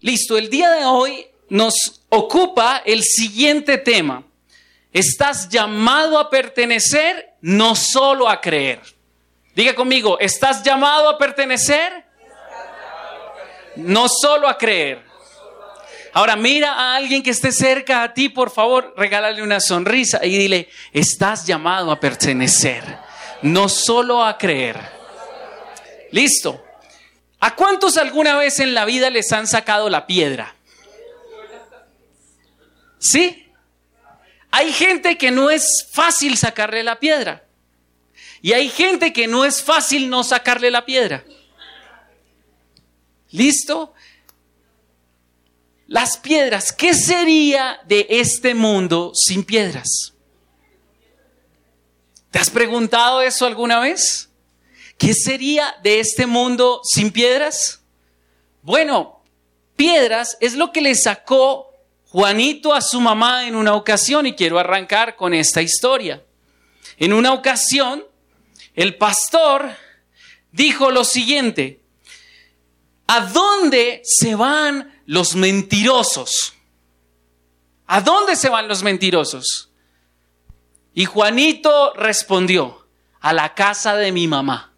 Listo, el día de hoy nos ocupa el siguiente tema. Estás llamado a pertenecer, no solo a creer. Diga conmigo, ¿estás llamado a pertenecer? No solo a creer. Ahora mira a alguien que esté cerca a ti, por favor, regálale una sonrisa y dile, estás llamado a pertenecer, no solo a creer. Listo. ¿A cuántos alguna vez en la vida les han sacado la piedra? ¿Sí? Hay gente que no es fácil sacarle la piedra. Y hay gente que no es fácil no sacarle la piedra. ¿Listo? Las piedras, ¿qué sería de este mundo sin piedras? ¿Te has preguntado eso alguna vez? ¿Qué sería de este mundo sin piedras? Bueno, piedras es lo que le sacó Juanito a su mamá en una ocasión y quiero arrancar con esta historia. En una ocasión, el pastor dijo lo siguiente, ¿a dónde se van los mentirosos. ¿A dónde se van los mentirosos? Y Juanito respondió, a la casa de mi mamá.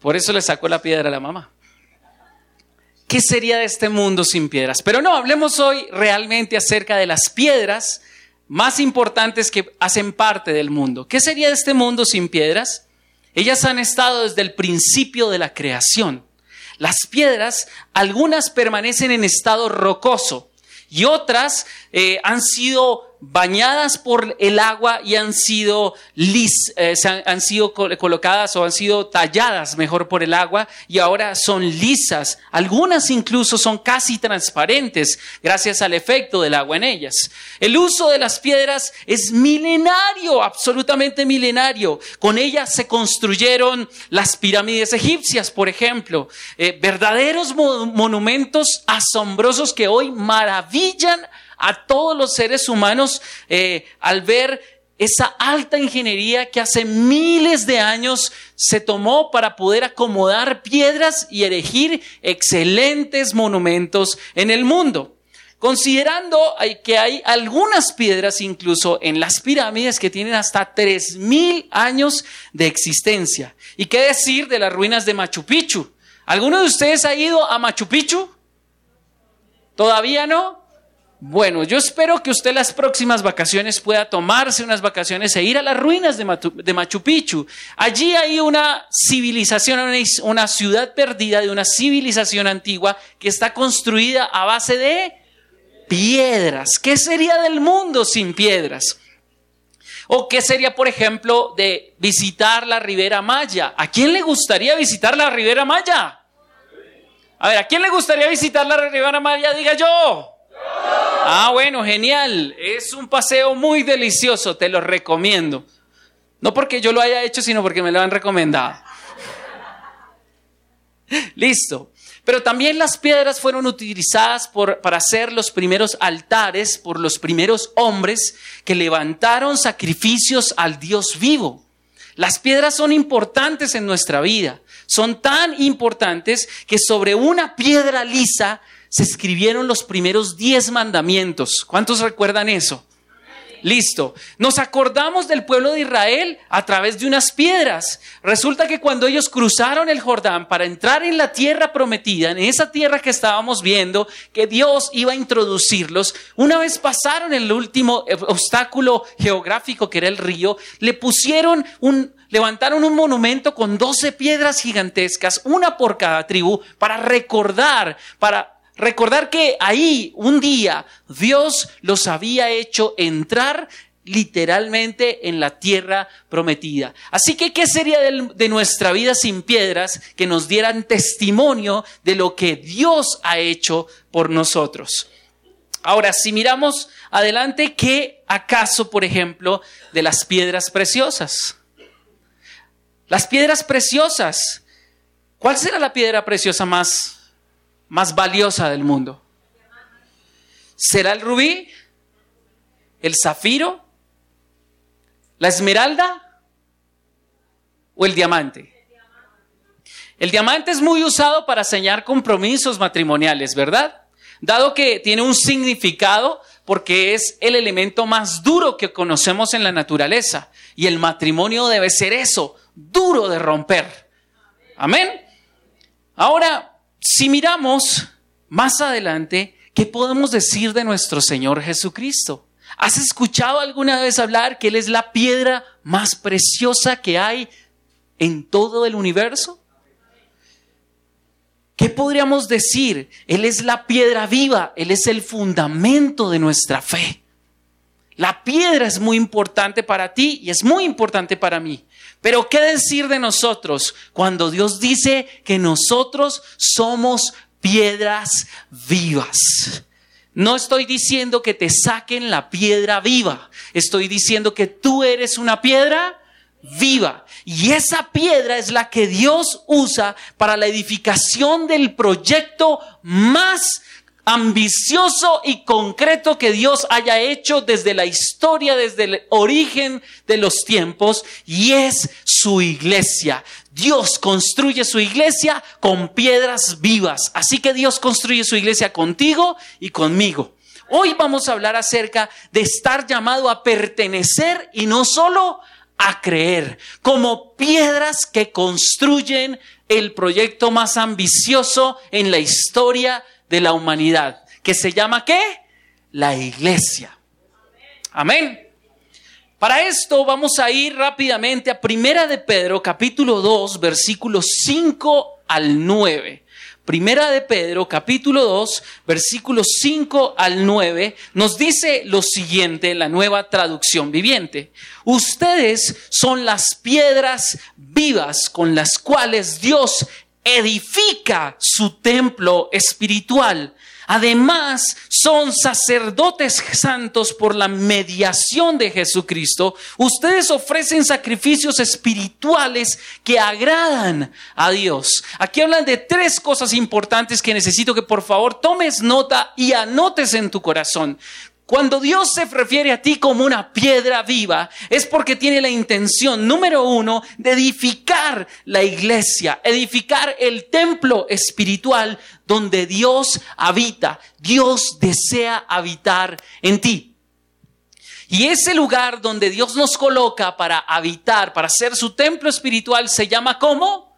Por eso le sacó la piedra a la mamá. ¿Qué sería de este mundo sin piedras? Pero no, hablemos hoy realmente acerca de las piedras más importantes que hacen parte del mundo. ¿Qué sería de este mundo sin piedras? Ellas han estado desde el principio de la creación. Las piedras, algunas permanecen en estado rocoso y otras eh, han sido bañadas por el agua y han sido, lis, eh, han, sido colocadas o han sido talladas mejor por el agua y ahora son lisas. Algunas incluso son casi transparentes gracias al efecto del agua en ellas. El uso de las piedras es milenario, absolutamente milenario. Con ellas se construyeron las pirámides egipcias, por ejemplo, eh, verdaderos monumentos asombrosos que hoy maravillan a todos los seres humanos eh, al ver esa alta ingeniería que hace miles de años se tomó para poder acomodar piedras y erigir excelentes monumentos en el mundo. Considerando que hay algunas piedras incluso en las pirámides que tienen hasta 3.000 años de existencia. ¿Y qué decir de las ruinas de Machu Picchu? ¿Alguno de ustedes ha ido a Machu Picchu? ¿Todavía no? Bueno, yo espero que usted las próximas vacaciones pueda tomarse unas vacaciones e ir a las ruinas de, Machu Picchu. Allí hay una civilización, una ciudad perdida de una civilización antigua que está construida a base de piedras. ¿Qué sería del mundo sin piedras? ¿O qué sería, por ejemplo, de visitar la Ribera Maya? ¿A quién le gustaría visitar la Ribera Maya? A ver, ¿a quién le gustaría visitar la Ribera Maya? Diga yo. Ah, bueno, genial. Es un paseo muy delicioso, te lo recomiendo. No porque yo lo haya hecho, sino porque me lo han recomendado. Listo. Pero también las piedras fueron utilizadas para hacer los primeros altares por los primeros hombres que levantaron sacrificios al Dios vivo. Las piedras son importantes en nuestra vida. Son tan importantes que sobre una piedra lisa se escribieron los primeros diez mandamientos. ¿Cuántos recuerdan eso? Listo. Nos acordamos del pueblo de Israel a través de unas piedras. Resulta que cuando ellos cruzaron el Jordán para entrar en la tierra prometida, en esa tierra que estábamos viendo, que Dios iba a introducirlos, una vez pasaron el último obstáculo geográfico que era el río, le pusieron un, levantaron un monumento con doce piedras gigantescas, una por cada tribu, para recordar, para Recordar que ahí un día Dios los había hecho entrar literalmente en la tierra prometida. Así que, ¿qué sería de, nuestra vida sin piedras que nos dieran testimonio de lo que Dios ha hecho por nosotros? Ahora, si miramos adelante, ¿qué acaso, por ejemplo, de las piedras preciosas? Las piedras preciosas. ¿Cuál será la piedra preciosa más más valiosa del mundo? ¿Será el rubí? ¿El zafiro? ¿La esmeralda? ¿O el diamante? El diamante es muy usado para señalar compromisos matrimoniales, ¿verdad? Dado que tiene un significado porque es el elemento más duro que conocemos en la naturaleza. Y el matrimonio debe ser eso, duro de romper. Amén. Ahora, si miramos más adelante, ¿qué podemos decir de nuestro Señor Jesucristo? ¿Has escuchado alguna vez hablar que Él es la piedra más preciosa que hay en todo el universo? ¿Qué podríamos decir? Él es la piedra viva, Él es el fundamento de nuestra fe. La piedra es muy importante para ti y es muy importante para mí. Pero ¿qué decir de nosotros cuando Dios dice que nosotros somos piedras vivas? No estoy diciendo que te saquen la piedra viva, estoy diciendo que tú eres una piedra viva. Y esa piedra es la que Dios usa para la edificación del proyecto más ambicioso y concreto que Dios haya hecho desde la historia, desde el origen de los tiempos, y es su iglesia. Dios construye su iglesia con piedras vivas. Así que Dios construye su iglesia contigo y conmigo. Hoy vamos a hablar acerca de estar llamado a pertenecer y no solo a creer, como piedras que construyen el proyecto más ambicioso en la historia de la humanidad, que se llama ¿qué? La iglesia. Amén. Para esto vamos a ir rápidamente a Primera de Pedro, capítulo 2, versículos 5 al 9. Primera de Pedro, capítulo 2, versículos 5 al 9, nos dice lo siguiente en la nueva traducción viviente. Ustedes son las piedras vivas con las cuales Dios edifica su templo espiritual. Además, son sacerdotes santos por la mediación de Jesucristo. Ustedes ofrecen sacrificios espirituales que agradan a Dios. Aquí hablan de tres cosas importantes que necesito que por favor tomes nota y anotes en tu corazón. Cuando Dios se refiere a ti como una piedra viva, es porque tiene la intención, número uno, de edificar la iglesia, edificar el templo espiritual donde Dios habita. Dios desea habitar en ti. Y ese lugar donde Dios nos coloca para habitar, para ser su templo espiritual, se llama como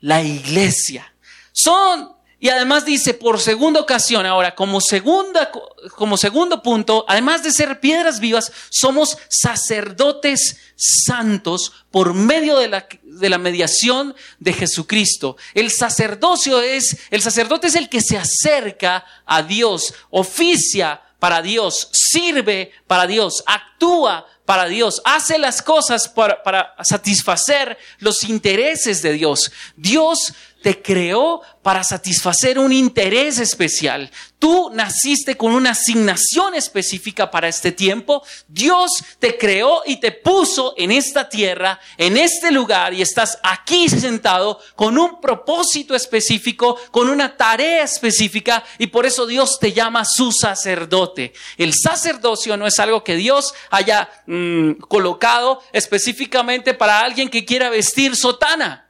la iglesia. Son y además dice, por segunda ocasión, ahora, como, segunda, como segundo punto, además de ser piedras vivas, somos sacerdotes santos por medio de la, de la mediación de Jesucristo. El sacerdocio es, el sacerdote es el que se acerca a Dios, oficia para Dios, sirve para Dios, actúa para Dios, hace las cosas para, para satisfacer los intereses de Dios. Dios te creó para satisfacer un interés especial. Tú naciste con una asignación específica para este tiempo. Dios te creó y te puso en esta tierra, en este lugar, y estás aquí sentado con un propósito específico, con una tarea específica, y por eso Dios te llama su sacerdote. El sacerdocio no es algo que Dios haya mm, colocado específicamente para alguien que quiera vestir sotana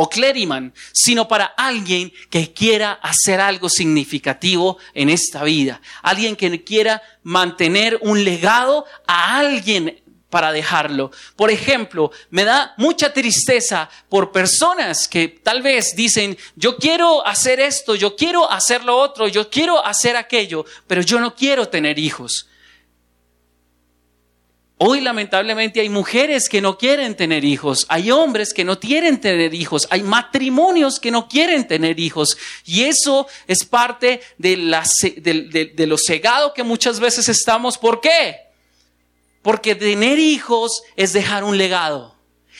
o clériman, sino para alguien que quiera hacer algo significativo en esta vida. Alguien que quiera mantener un legado a alguien para dejarlo. Por ejemplo, me da mucha tristeza por personas que tal vez dicen, yo quiero hacer esto, yo quiero hacer lo otro, yo quiero hacer aquello, pero yo no quiero tener hijos. Hoy lamentablemente hay mujeres que no quieren tener hijos, hay hombres que no quieren tener hijos, hay matrimonios que no quieren tener hijos. Y eso es parte de, la, lo cegado que muchas veces estamos. ¿Por qué? Porque tener hijos es dejar un legado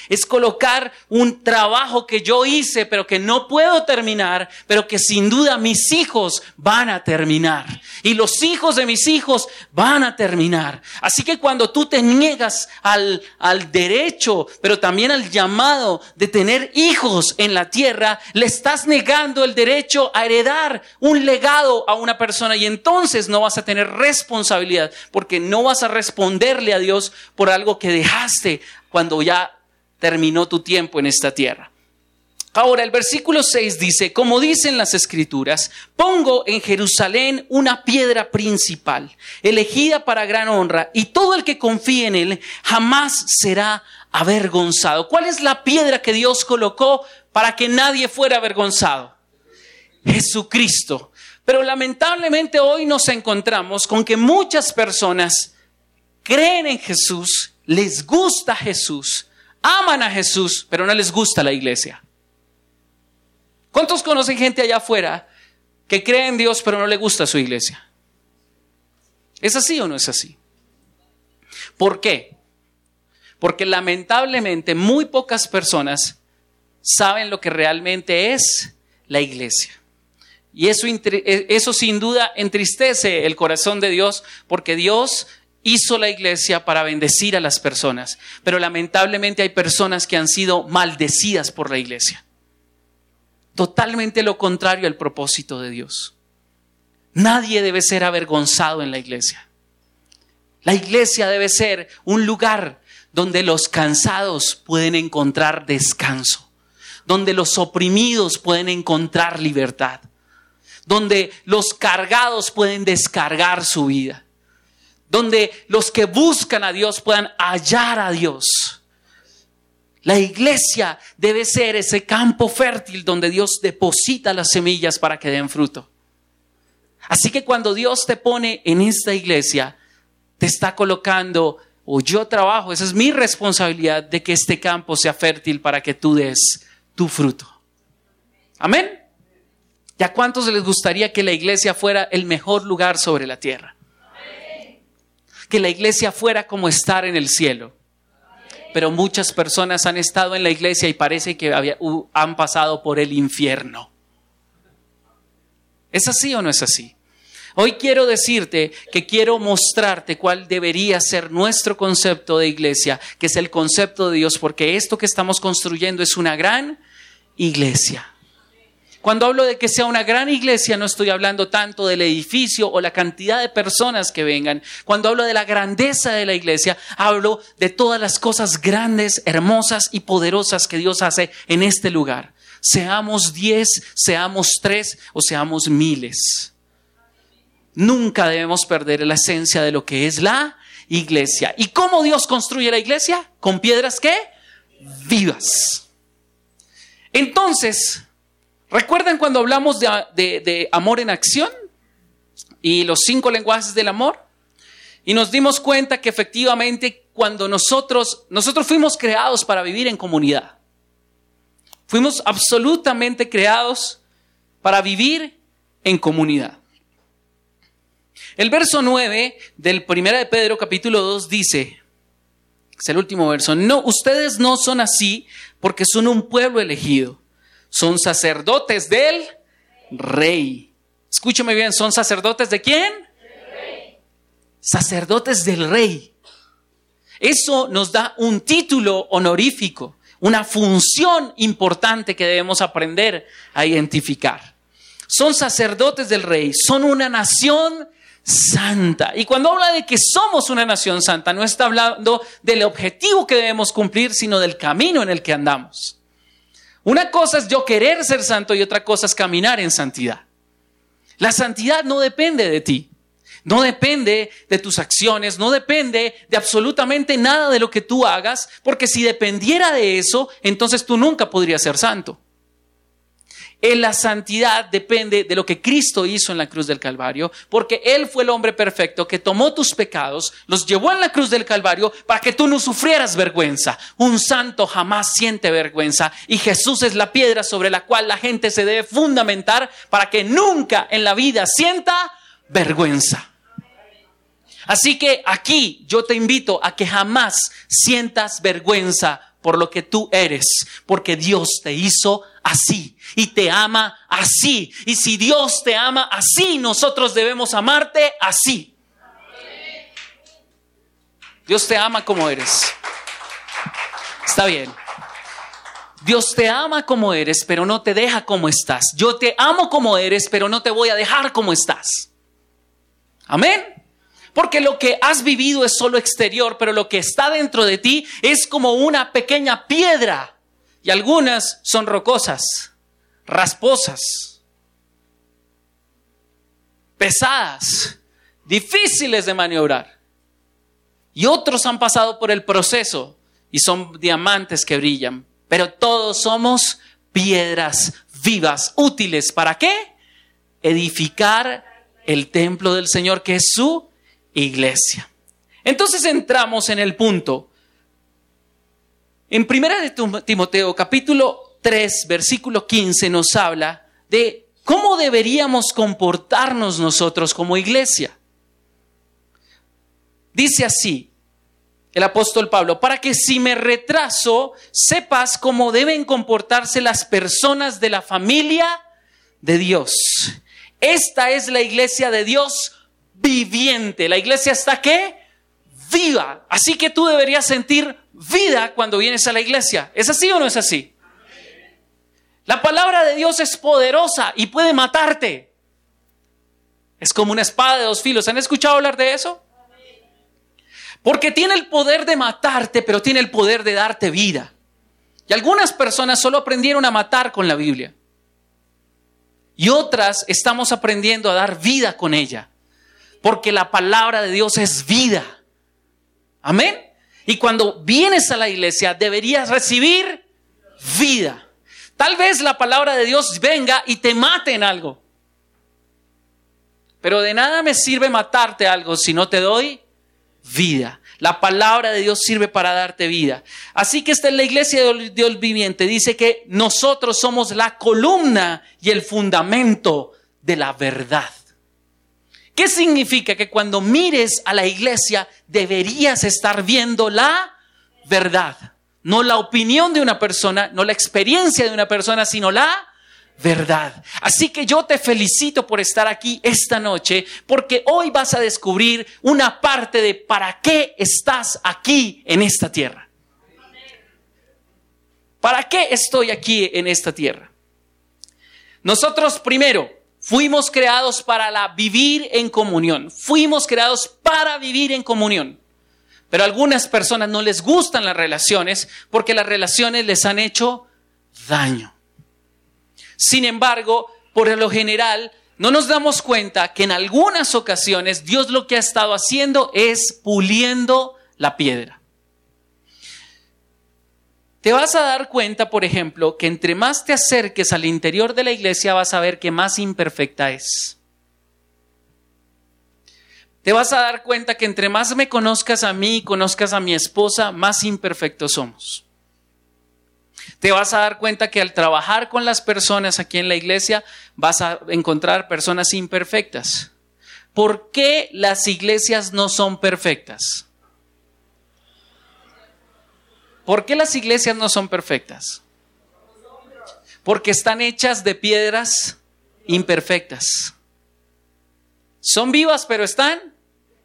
es colocar un trabajo que yo hice, pero que no puedo terminar, pero que sin duda mis hijos van a terminar. Y los hijos de mis hijos van a terminar. Así que cuando tú te niegas al, al derecho, pero también al llamado de tener hijos en la tierra, le estás negando el derecho a heredar un legado a una persona y entonces no vas a tener responsabilidad porque no vas a responderle a Dios por algo que dejaste cuando ya terminó tu tiempo en esta tierra. Ahora, el versículo 6 dice, como dicen las escrituras, pongo en Jerusalén una piedra principal, elegida para gran honra, y todo el que confíe en él jamás será avergonzado. ¿Cuál es la piedra que Dios colocó para que nadie fuera avergonzado? Jesucristo. Pero lamentablemente hoy nos encontramos con que muchas personas creen en Jesús, les gusta Jesús, aman a Jesús, pero no les gusta la iglesia. ¿Cuántos conocen gente allá afuera que cree en Dios pero no le gusta su iglesia? ¿Es así o no es así? ¿Por qué? Porque lamentablemente muy pocas personas saben lo que realmente es la iglesia. Y eso, eso sin duda entristece el corazón de Dios porque Dios hizo la iglesia para bendecir a las personas. Pero lamentablemente hay personas que han sido maldecidas por la iglesia totalmente lo contrario al propósito de Dios. Nadie debe ser avergonzado en la iglesia. La iglesia debe ser un lugar donde los cansados pueden encontrar descanso, donde los oprimidos pueden encontrar libertad, donde los cargados pueden descargar su vida, donde los que buscan a Dios puedan hallar a Dios la iglesia debe ser ese campo fértil donde Dios deposita las semillas para que den fruto. Así que cuando Dios te pone en esta iglesia, te está colocando, o yo trabajo, esa es mi responsabilidad de que este campo sea fértil para que tú des tu fruto. Amén. ¿Y a cuántos les gustaría que la iglesia fuera el mejor lugar sobre la tierra? Que la iglesia fuera como estar en el cielo pero muchas personas han estado en la iglesia y parece que han pasado por el infierno. ¿Es así o no es así? Hoy quiero decirte que quiero mostrarte cuál debería ser nuestro concepto de iglesia, que es el concepto de Dios, porque esto que estamos construyendo es una gran iglesia. Cuando hablo de que sea una gran iglesia, no estoy hablando tanto del edificio o la cantidad de personas que vengan. Cuando hablo de la grandeza de la iglesia, hablo de todas las cosas grandes, hermosas y poderosas que Dios hace en este lugar. Seamos diez, seamos tres o seamos miles. Nunca debemos perder la esencia de lo que es la iglesia. ¿Y cómo Dios construye la iglesia? ¿Con piedras qué? Vivas. Entonces, ¿Recuerdan cuando hablamos de, amor en acción? Y los cinco lenguajes del amor. Y nos dimos cuenta que efectivamente cuando nosotros, nosotros fuimos creados para vivir en comunidad. Fuimos absolutamente creados para vivir en comunidad. El verso 9 del 1 de Pedro capítulo 2 dice, es el último verso, no, ustedes no son así porque son un pueblo elegido son sacerdotes del rey. Escúchame bien, ¿son sacerdotes de quién? Sacerdotes del rey. Eso nos da un título honorífico, una función importante que debemos aprender a identificar. Son sacerdotes del rey, son una nación santa. Y cuando habla de que somos una nación santa, no está hablando del objetivo que debemos cumplir, sino del camino en el que andamos. Una cosa es yo querer ser santo y otra cosa es caminar en santidad. La santidad no depende de ti, no depende de tus acciones, no depende de absolutamente nada de lo que tú hagas, porque si dependiera de eso, entonces tú nunca podrías ser santo. En la santidad depende de lo que Cristo hizo en la cruz del Calvario, porque Él fue el hombre perfecto que tomó tus pecados, los llevó en la cruz del Calvario para que tú no sufrieras vergüenza. Un santo jamás siente vergüenza y Jesús es la piedra sobre la cual la gente se debe fundamentar para que nunca en la vida sienta vergüenza. Así que aquí yo te invito a que jamás sientas vergüenza por lo que tú eres, porque Dios te hizo así y te ama así. Y si Dios te ama así, nosotros debemos amarte así. Dios te ama como eres. Está bien. Dios te ama como eres, pero no te deja como estás. Yo te amo como eres, pero no te voy a dejar como estás. Amén. Porque lo que has vivido es solo exterior, pero lo que está dentro de ti es como una pequeña piedra y algunas son rocosas, rasposas, pesadas, difíciles de maniobrar. Y otros han pasado por el proceso y son diamantes que brillan. Pero todos somos piedras vivas, útiles. ¿Para qué? Edificar el templo del Señor, que es su iglesia. Entonces entramos en el punto. En primera de Timoteo, capítulo 3, versículo 15, nos habla de cómo deberíamos comportarnos nosotros como iglesia. Dice así, el apóstol Pablo, para que si me retraso, sepas cómo deben comportarse las personas de la familia de Dios. Esta es la iglesia de Dios viviente. La iglesia está qué? Viva. Así que tú deberías sentir vida cuando vienes a la iglesia. ¿Es así o no es así? La palabra de Dios es poderosa y puede matarte. Es como una espada de dos filos. ¿Han escuchado hablar de eso? Porque tiene el poder de matarte, pero tiene el poder de darte vida. Y algunas personas solo aprendieron a matar con la Biblia. Y otras estamos aprendiendo a dar vida con ella. Porque la palabra de Dios es vida. Amén. Y cuando vienes a la iglesia deberías recibir vida. Tal vez la palabra de Dios venga y te mate en algo. Pero de nada me sirve matarte algo si no te doy vida. La palabra de Dios sirve para darte vida. Así que esta es la iglesia de Dios viviente. Dice que nosotros somos la columna y el fundamento de la verdad. ¿Qué significa? Que cuando mires a la iglesia deberías estar viendo la verdad. No la opinión de una persona, no la experiencia de una persona, sino la verdad. Así que yo te felicito por estar aquí esta noche, porque hoy vas a descubrir una parte de para qué estás aquí en esta tierra. ¿Para qué estoy aquí en esta tierra? Nosotros primero fuimos creados para la vivir en comunión. Fuimos creados para vivir en comunión. Pero a algunas personas no les gustan las relaciones porque las relaciones les han hecho daño. Sin embargo, por lo general, no nos damos cuenta que en algunas ocasiones Dios lo que ha estado haciendo es puliendo la piedra. Te vas a dar cuenta, por ejemplo, que entre más te acerques al interior de la iglesia vas a ver que más imperfecta es. Te vas a dar cuenta que entre más me conozcas a mí y conozcas a mi esposa, más imperfectos somos te vas a dar cuenta que al trabajar con las personas aquí en la iglesia vas a encontrar personas imperfectas. ¿Por qué las iglesias no son perfectas? ¿Por qué las iglesias no son perfectas? Porque están hechas de piedras imperfectas. Son vivas, pero están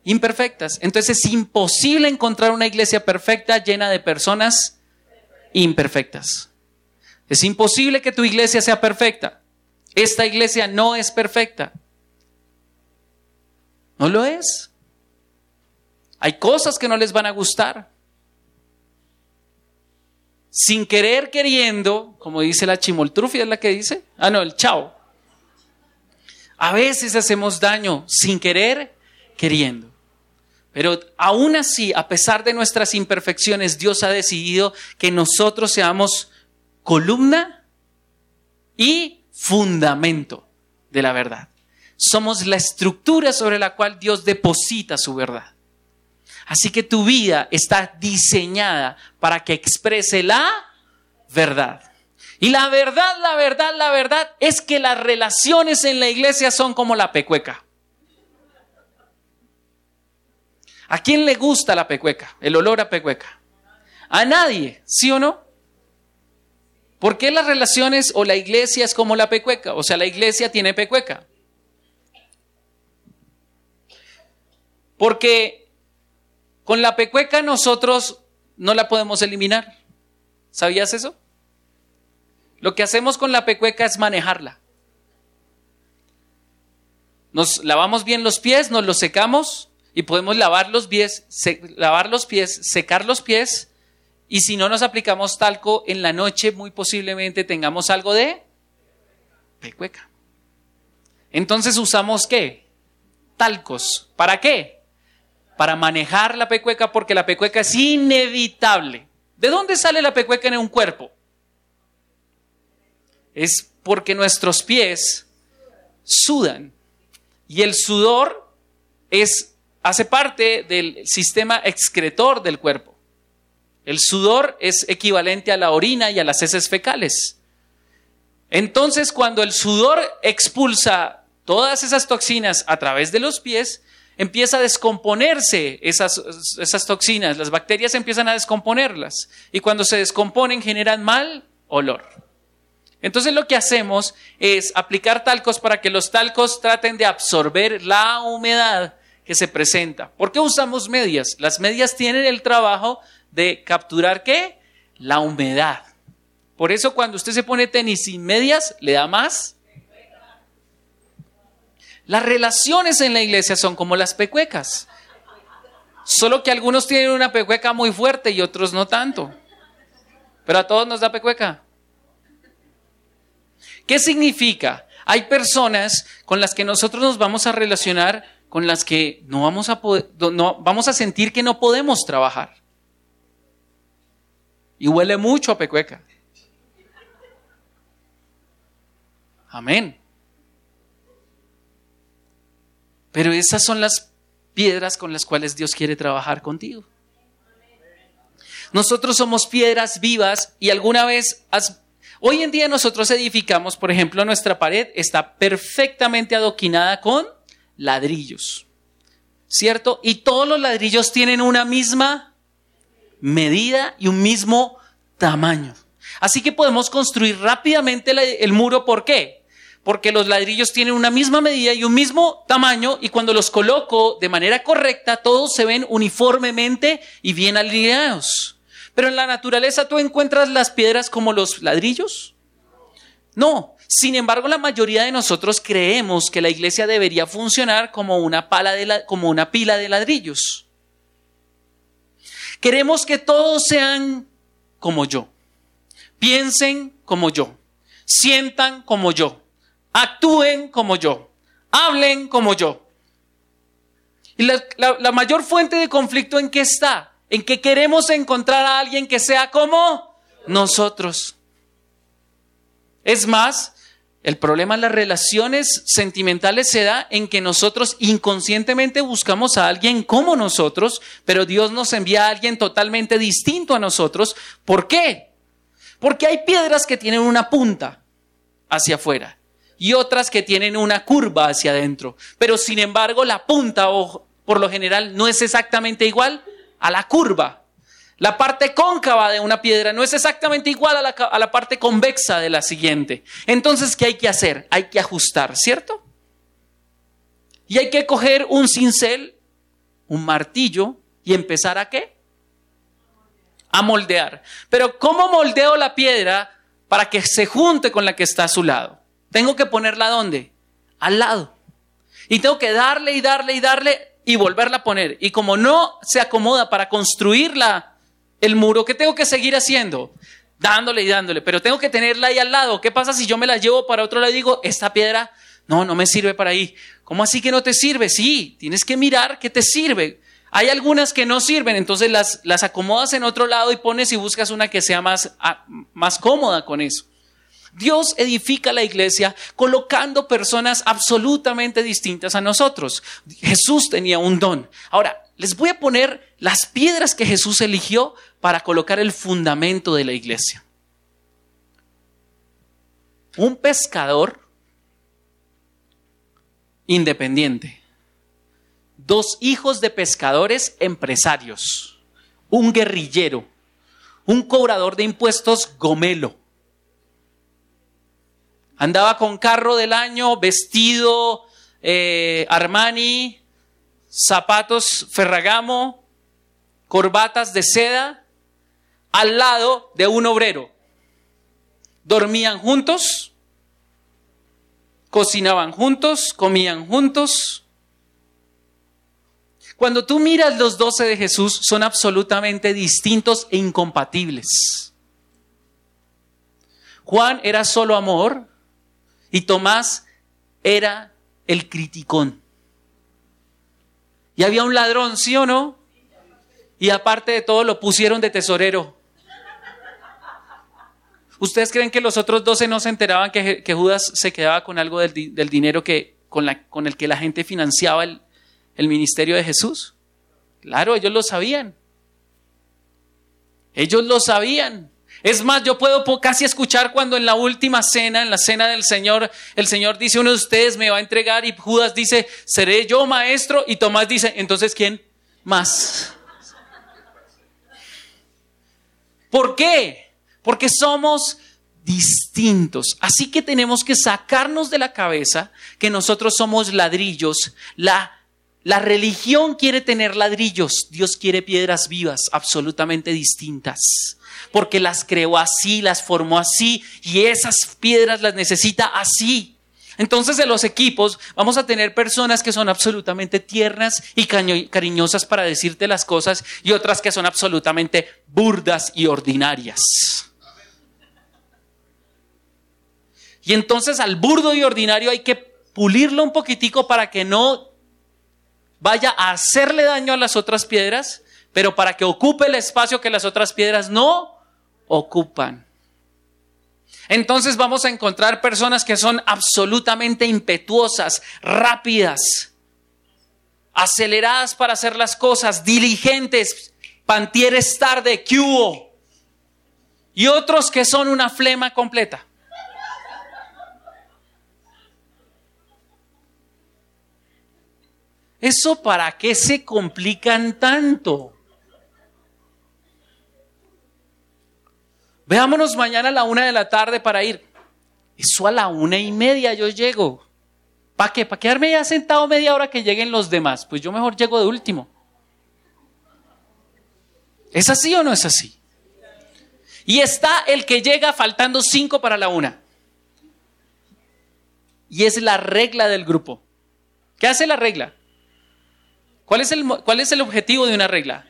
imperfectas. Entonces es imposible encontrar una iglesia perfecta llena de personas imperfectas. Es imposible que tu iglesia sea perfecta. Esta iglesia no es perfecta. No lo es. Hay cosas que no les van a gustar. Sin querer queriendo, como dice la chimoltrufia, es la que dice. Ah, no, el chao. A veces hacemos daño sin querer queriendo. Pero aún así, a pesar de nuestras imperfecciones, Dios ha decidido que nosotros seamos columna y fundamento de la verdad. Somos la estructura sobre la cual Dios deposita su verdad. Así que tu vida está diseñada para que exprese la verdad. Y la verdad, la verdad, la verdad es que las relaciones en la iglesia son como la pecueca. ¿A quién le gusta la pecueca? El olor a pecueca. A nadie, ¿sí o no? ¿Por qué las relaciones o la iglesia es como la pecueca? O sea, la iglesia tiene pecueca. Porque con la pecueca nosotros no la podemos eliminar. ¿Sabías eso? Lo que hacemos con la pecueca es manejarla. Nos lavamos bien los pies, nos los secamos y podemos lavar los pies, lavar los pies, secar los pies Y si no nos aplicamos talco en la noche, muy posiblemente tengamos algo de pecueca. Entonces usamos qué? Talcos. ¿Para qué? Para manejar la pecueca porque la pecueca es inevitable. ¿De dónde sale la pecueca en un cuerpo? Es porque nuestros pies sudan. Y el sudor es, hace parte del sistema excretor del cuerpo. El sudor es equivalente a la orina y a las heces fecales. Entonces, cuando el sudor expulsa todas esas toxinas a través de los pies, empieza a descomponerse esas, esas toxinas, las bacterias empiezan a descomponerlas y cuando se descomponen generan mal olor. Entonces lo que hacemos es aplicar talcos para que los talcos traten de absorber la humedad que se presenta. ¿Por qué usamos medias? Las medias tienen el trabajo de capturar qué? La humedad. Por eso cuando usted se pone tenis sin medias, le da más. Las relaciones en la iglesia son como las pecuecas. Solo que algunos tienen una pecueca muy fuerte y otros no tanto. Pero a todos nos da pecueca. ¿Qué significa? Hay personas con las que nosotros nos vamos a relacionar con las que no vamos a, no, vamos a sentir que no podemos trabajar. Y huele mucho a pecueca. Amén. Pero esas son las piedras con las cuales Dios quiere trabajar contigo. Nosotros somos piedras vivas y alguna vez Hoy en día nosotros edificamos, por ejemplo, nuestra pared está perfectamente adoquinada con ladrillos, ¿cierto? Y todos los ladrillos tienen una misma medida y un mismo tamaño. Así que podemos construir rápidamente el muro, ¿por qué? Porque los ladrillos tienen una misma medida y un mismo tamaño y cuando los coloco de manera correcta, todos se ven uniformemente y bien alineados. Pero en la naturaleza tú encuentras las piedras como los ladrillos. No, sin embargo la mayoría de nosotros creemos que la iglesia debería funcionar como una, pala de como una pila de ladrillos. Queremos que todos sean como yo, piensen como yo, sientan como yo, actúen como yo, hablen como yo. Y la, mayor fuente de conflicto en qué está? en que queremos encontrar a alguien que sea como nosotros. Es más, el problema en las relaciones sentimentales se da en que nosotros inconscientemente buscamos a alguien como nosotros, pero Dios nos envía a alguien totalmente distinto a nosotros. ¿Por qué? Porque hay piedras que tienen una punta hacia afuera y otras que tienen una curva hacia adentro. Pero sin embargo, la punta, o por lo general, no es exactamente igual a la curva. La parte cóncava de una piedra no es exactamente igual a la, a la, parte convexa de la siguiente. Entonces, ¿qué hay que hacer? Hay que ajustar, ¿cierto? Y hay que coger un cincel, un martillo y empezar a qué? A moldear. Pero ¿cómo moldeo la piedra para que se junte con la que está a su lado? Tengo que ponerla ¿dónde? Al lado. Y tengo que darle y darle y darle y volverla a poner. Y como no se acomoda para construirla, el muro, ¿qué tengo que seguir haciendo? Dándole y dándole, pero tengo que tenerla ahí al lado. ¿Qué pasa si yo me la llevo para otro lado y digo, esta piedra, no, no me sirve para ahí? ¿Cómo así que no te sirve? Sí, tienes que mirar qué te sirve. Hay algunas que no sirven, entonces las, las acomodas en otro lado y pones y buscas una que sea más, ah, más cómoda con eso. Dios edifica la iglesia colocando personas absolutamente distintas a nosotros. Jesús tenía un don. Ahora, les voy a poner las piedras que Jesús eligió para colocar el fundamento de la iglesia. Un pescador independiente. Dos hijos de pescadores empresarios. Un guerrillero. Un cobrador de impuestos gomelo Andaba con carro del año, vestido eh, Armani, zapatos Ferragamo, corbatas de seda, al lado de un obrero. Dormían juntos, cocinaban juntos, comían juntos. Cuando tú miras los doce de Jesús, son absolutamente distintos e incompatibles. Juan era solo amor y Tomás era el criticón. Y había un ladrón, ¿sí o no? Y aparte de todo lo pusieron de tesorero. ¿Ustedes creen que los otros doce no se enteraban que, Judas se quedaba con algo del, dinero que, con, el que la gente financiaba el, el ministerio de Jesús? Claro, ellos lo sabían. Ellos lo sabían. Es más, yo puedo casi escuchar cuando en la última cena, en la cena del Señor, el Señor dice, uno de ustedes me va a entregar y Judas dice, seré yo maestro y Tomás dice, entonces ¿quién más? ¿Por qué? Porque somos distintos. Así que tenemos que sacarnos de la cabeza que nosotros somos ladrillos. La, la religión quiere tener ladrillos, Dios quiere piedras vivas, absolutamente distintas porque las creó así, las formó así y esas piedras las necesita así. Entonces en los equipos vamos a tener personas que son absolutamente tiernas y cariñosas para decirte las cosas y otras que son absolutamente burdas y ordinarias. Y entonces al burdo y ordinario hay que pulirlo un poquitico para que no vaya a hacerle daño a las otras piedras, pero para que ocupe el espacio que las otras piedras no ocupan. Entonces vamos a encontrar personas que son absolutamente impetuosas, rápidas, aceleradas para hacer las cosas, diligentes, pantieres tarde, que hubo. Y otros que son una flema completa. ¿Eso para qué se complican tanto? Veámonos mañana a la una de la tarde para ir. Eso a la una y media yo llego. ¿Para qué? ¿Para quedarme ya sentado media hora que lleguen los demás? Pues yo mejor llego de último. ¿Es así o no es así? Y está el que llega faltando cinco para la una. Y es la regla del grupo. ¿Qué hace la regla? ¿Cuál es el, cuál es el objetivo de una regla?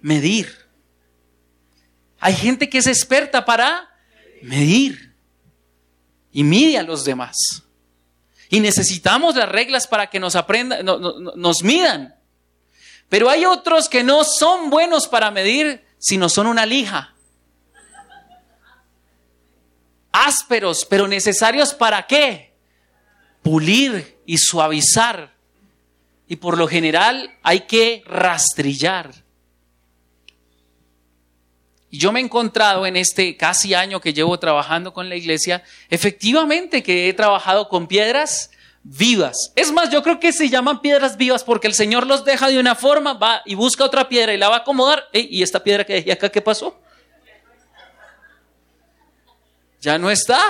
Medir. Hay gente que es experta para medir y mide a los demás. Y necesitamos las reglas para que nos aprendan, nos midan. Pero hay otros que no son buenos para medir, sino son una lija. Ásperos, pero necesarios para qué? Pulir y suavizar. Y por lo general hay que rastrillar. Y yo me he encontrado en este casi año que llevo trabajando con la iglesia, efectivamente que he trabajado con piedras vivas. Es más, yo creo que se llaman piedras vivas porque el Señor los deja de una forma, va y busca otra piedra y la va a acomodar. ¿Y esta piedra que dejé acá qué pasó? Ya no está.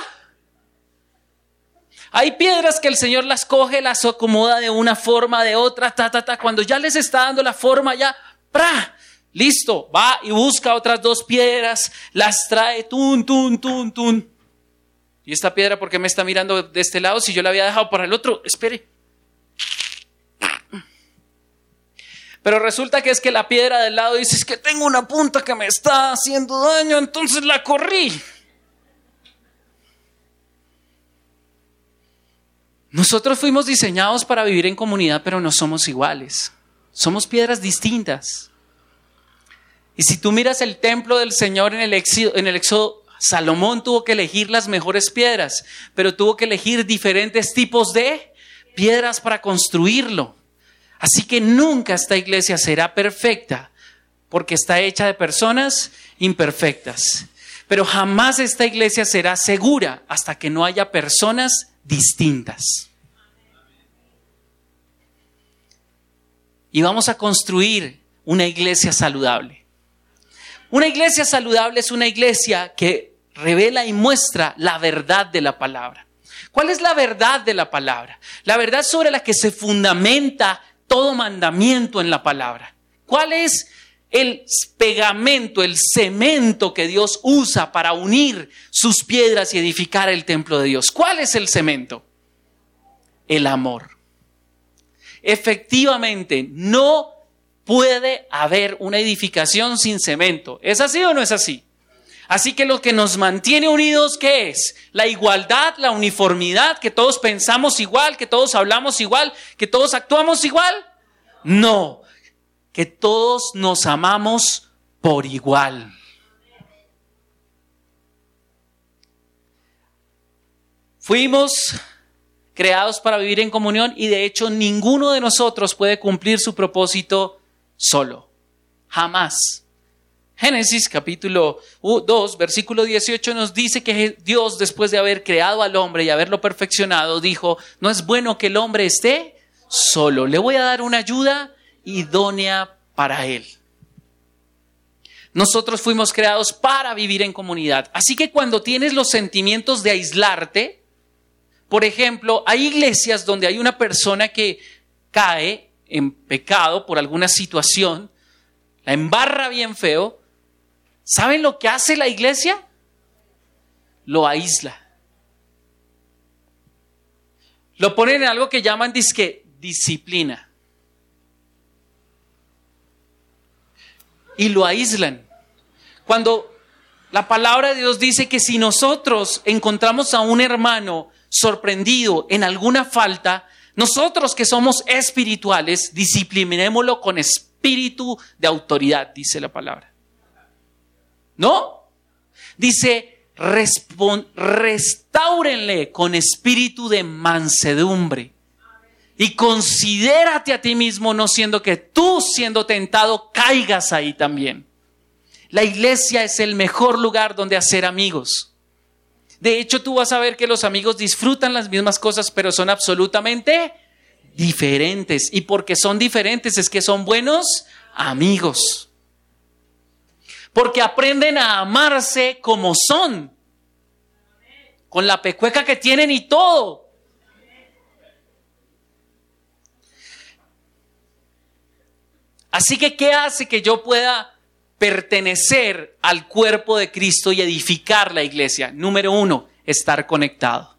Hay piedras que el Señor las coge, las acomoda de una forma, de otra, ta, ta, ta. Cuando ya les está dando la forma, ya, ¡pra! Listo, va y busca otras dos piedras, las trae, tun, tun, tun, tun. ¿Y esta piedra por qué me está mirando de este lado si yo la había dejado para el otro? Espere. Pero resulta que es que la piedra del lado dice, es que tengo una punta que me está haciendo daño, entonces la corrí. Nosotros fuimos diseñados para vivir en comunidad, pero no somos iguales. Somos piedras distintas. Y si tú miras el templo del Señor en el, éxodo, en el Éxodo, Salomón tuvo que elegir las mejores piedras, pero tuvo que elegir diferentes tipos de piedras para construirlo. Así que nunca esta iglesia será perfecta, porque está hecha de personas imperfectas. Pero jamás esta iglesia será segura hasta que no haya personas distintas. Y vamos a construir una iglesia saludable. Una iglesia saludable es una iglesia que revela y muestra la verdad de la palabra. ¿Cuál es la verdad de la palabra? La verdad sobre la que se fundamenta todo mandamiento en la palabra. ¿Cuál es el pegamento, el cemento que Dios usa para unir sus piedras y edificar el templo de Dios? ¿Cuál es el cemento? El amor. Efectivamente, no puede haber una edificación sin cemento. ¿Es así o no es así? Así que lo que nos mantiene unidos, ¿qué es? La igualdad, la uniformidad, que todos pensamos igual, que todos hablamos igual, que todos actuamos igual. No, que todos nos amamos por igual. Fuimos creados para vivir en comunión y de hecho ninguno de nosotros puede cumplir su propósito solo. Jamás. Génesis capítulo 2, versículo 18 nos dice que Dios, después de haber creado al hombre y haberlo perfeccionado, dijo, no es bueno que el hombre esté solo, le voy a dar una ayuda idónea para él. Nosotros fuimos creados para vivir en comunidad. Así que cuando tienes los sentimientos de aislarte, por ejemplo, hay iglesias donde hay una persona que cae en pecado por alguna situación, la embarra bien feo, ¿Saben lo que hace la iglesia? Lo aísla. Lo ponen en algo que llaman disque disciplina. Y lo aíslan. Cuando la palabra de Dios dice que si nosotros encontramos a un hermano sorprendido en alguna falta, nosotros que somos espirituales, disciplinémoslo con espíritu de autoridad, dice la palabra. ¿No? Dice, restáurenle con espíritu de mansedumbre. Y considérate a ti mismo, no siendo que tú, siendo tentado, caigas ahí también. La iglesia es el mejor lugar donde hacer amigos. De hecho, tú vas a ver que los amigos disfrutan las mismas cosas, pero son absolutamente diferentes. Y porque son diferentes es que son buenos amigos porque aprenden a amarse como son, con la pecueca que tienen y todo. Así que, ¿qué hace que yo pueda pertenecer al cuerpo de Cristo y edificar la iglesia? Número uno, estar conectado.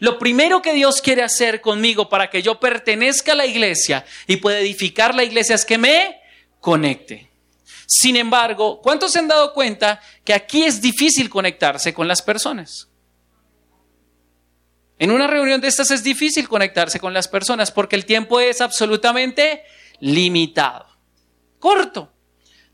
Lo primero que Dios quiere hacer conmigo para que yo pertenezca a la iglesia y pueda edificar la iglesia es que me conecte. Sin embargo, ¿cuántos se han dado cuenta que aquí es difícil conectarse con las personas? En una reunión de estas es difícil conectarse con las personas porque el tiempo es absolutamente limitado, corto.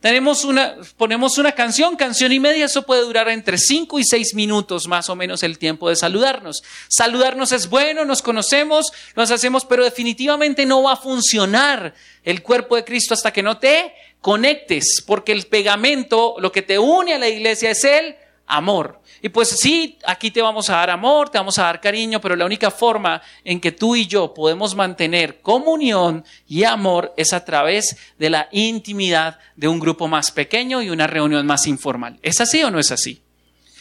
Tenemos una, ponemos una canción, canción y media, eso puede durar entre 5 y 6 minutos más o menos el tiempo de saludarnos. Saludarnos es bueno, nos conocemos, nos hacemos, pero definitivamente no va a funcionar el cuerpo de Cristo hasta que no te conectes, porque el pegamento, lo que te une a la iglesia es el amor. Y pues sí, aquí te vamos a dar amor, te vamos a dar cariño, pero la única forma en que tú y yo podemos mantener comunión y amor es a través de la intimidad de un grupo más pequeño y una reunión más informal. ¿Es así o no es así?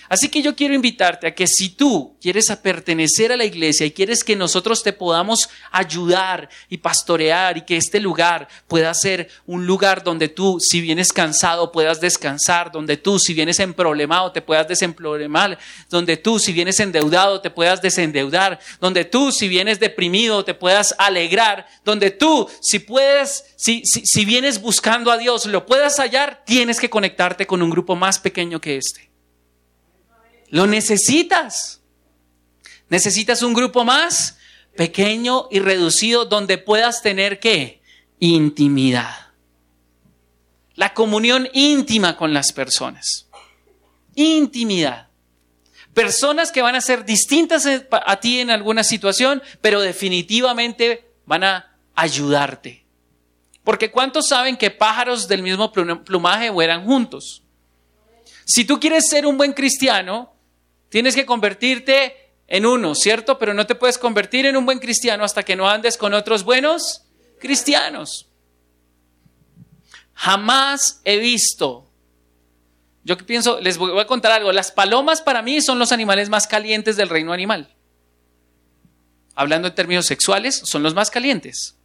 Así que yo quiero invitarte a que si tú quieres pertenecer a la iglesia y quieres que nosotros te podamos ayudar y pastorear y que este lugar pueda ser un lugar donde tú, si vienes cansado, puedas descansar, donde tú, si vienes en problemado, te puedas desemproblemar, donde tú, si vienes endeudado, te puedas desendeudar, donde tú, si vienes deprimido, te puedas alegrar, donde tú, si puedes, si, si, si vienes buscando a Dios, lo puedas hallar, tienes que conectarte con un grupo más pequeño que este. Lo necesitas. Necesitas un grupo más pequeño y reducido donde puedas tener qué? Intimidad. La comunión íntima con las personas. Intimidad. Personas que van a ser distintas a ti en alguna situación, pero definitivamente van a ayudarte. Porque ¿cuántos saben que pájaros del mismo plumaje vuelan juntos? Si tú quieres ser un buen cristiano, Tienes que convertirte en uno, ¿cierto? Pero no te puedes convertir en un buen cristiano hasta que no andes con otros buenos cristianos. Jamás he visto, yo pienso, les voy a contar algo, las palomas para mí son los animales más calientes del reino animal. Hablando en términos sexuales, son los más calientes.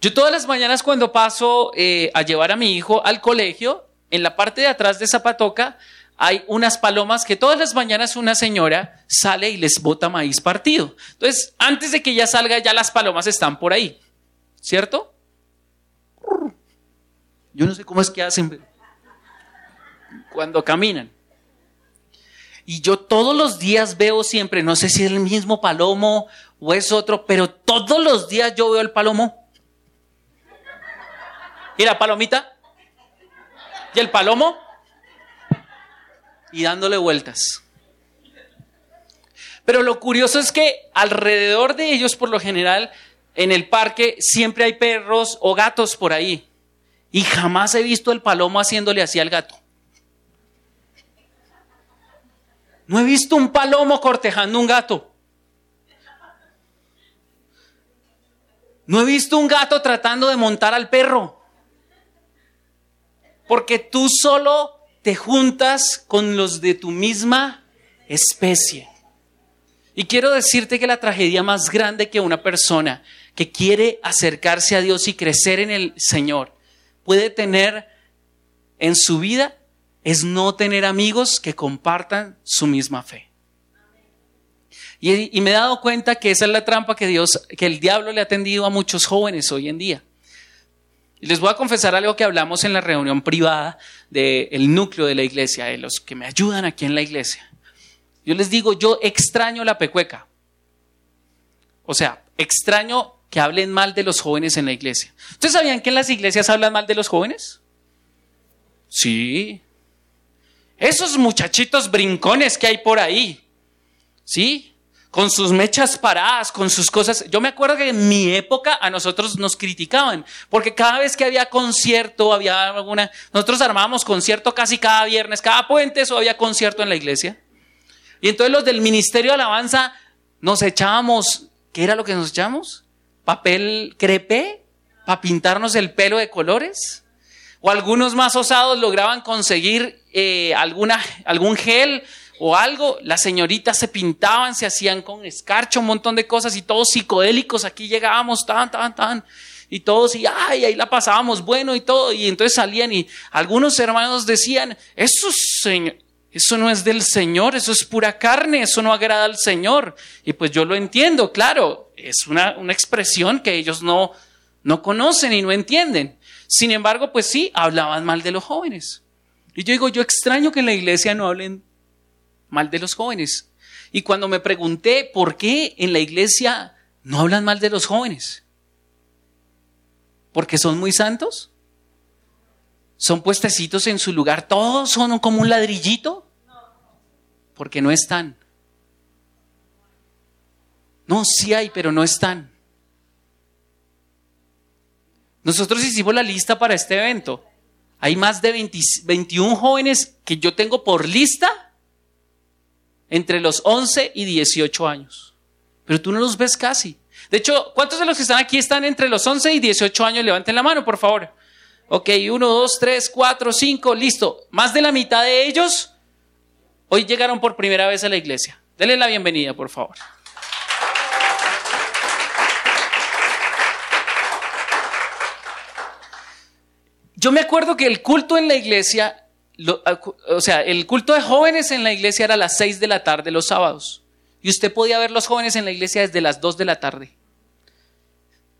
Yo todas las mañanas cuando paso eh, a llevar a mi hijo al colegio, en la parte de atrás de Zapatoca, hay unas palomas que todas las mañanas una señora sale y les bota maíz partido. Entonces, antes de que ella salga, ya las palomas están por ahí, ¿cierto? Yo no sé cómo es que hacen cuando caminan. Y yo todos los días veo siempre, no sé si es el mismo palomo o es otro, pero todos los días yo veo el palomo. ¿Y la palomita? ¿Y el palomo? Y dándole vueltas. Pero lo curioso es que alrededor de ellos, por lo general, en el parque siempre hay perros o gatos por ahí. Y jamás he visto el palomo haciéndole así al gato. No he visto un palomo cortejando un gato. No he visto un gato tratando de montar al perro. Porque tú solo te juntas con los de tu misma especie. Y quiero decirte que la tragedia más grande que una persona que quiere acercarse a Dios y crecer en el Señor puede tener en su vida es no tener amigos que compartan su misma fe. Y, me he dado cuenta que esa es la trampa que Dios, que el diablo le ha tendido a muchos jóvenes hoy en día. Y les voy a confesar algo que hablamos en la reunión privada del núcleo de la iglesia, de los que me ayudan aquí en la iglesia. Yo les digo, yo extraño la pecueca. O sea, extraño que hablen mal de los jóvenes en la iglesia. ¿Ustedes sabían que en las iglesias hablan mal de los jóvenes? Sí. Esos muchachitos brincones que hay por ahí. ¿Sí? Con sus mechas paradas, con sus cosas. Yo me acuerdo que en mi época a nosotros nos criticaban, porque cada vez que había concierto, había alguna, nosotros armábamos concierto casi cada viernes, cada puente, o había concierto en la iglesia. Y entonces los del Ministerio de Alabanza nos echábamos, ¿qué era lo que nos echábamos? Papel crepe para pintarnos el pelo de colores. O algunos más osados lograban conseguir eh, alguna, algún gel o algo, las señoritas se pintaban, se hacían con escarcha, un montón de cosas y todos psicodélicos, aquí llegábamos tan, tan, tan, y todos, y ay, ahí la pasábamos bueno y todo, y entonces salían y algunos hermanos decían, eso, señor, eso no es del Señor, eso es pura carne, eso no agrada al Señor. Y pues yo lo entiendo, claro, es una, una expresión que ellos no, no conocen y no entienden. Sin embargo, pues sí, hablaban mal de los jóvenes. Y yo digo, yo extraño que en la iglesia no hablen mal de los jóvenes. Y cuando me pregunté por qué en la iglesia no hablan mal de los jóvenes, porque son muy santos, son puestecitos en su lugar, todos son como un ladrillito, porque no están. No, sí hay, pero no están. Nosotros hicimos la lista para este evento. Hay más de 21 jóvenes que yo tengo por lista entre los 11 y 18 años. Pero tú no los ves casi. De hecho, ¿cuántos de los que están aquí están entre los 11 y 18 años? Levanten la mano, por favor. Ok, 1, 2, 3, 4, 5, listo. Más de la mitad de ellos hoy llegaron por primera vez a la iglesia. Denle la bienvenida, por favor. Yo me acuerdo que el culto en la iglesia O sea, el culto de jóvenes en la iglesia era a las 6 de la tarde los sábados. Y usted podía ver los jóvenes en la iglesia desde las 2 de la tarde.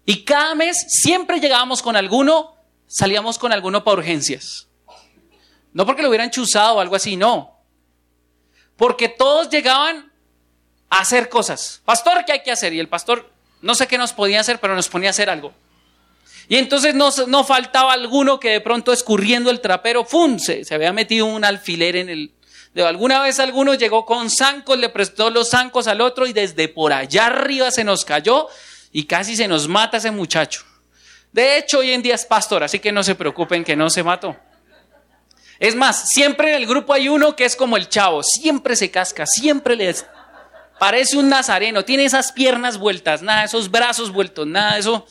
Y cada mes siempre llegábamos con alguno, salíamos con alguno para urgencias. No porque lo hubieran chuzado o algo así, no. Porque todos llegaban a hacer cosas. Pastor, ¿qué hay que hacer? Y el pastor, no sé qué nos podía hacer, pero nos ponía a hacer algo. Y entonces no, no faltaba alguno que de pronto escurriendo el trapero, ¡fum! Se, había metido un alfiler en el... De alguna vez alguno llegó con zancos, le prestó los zancos al otro y desde por allá arriba se nos cayó y casi se nos mata ese muchacho. De hecho, hoy en día es pastor, así que no se preocupen que no se mató. Es más, siempre en el grupo hay uno que es como el chavo, siempre se casca, siempre le parece un nazareno, tiene esas piernas vueltas, nada, esos brazos vueltos, nada, eso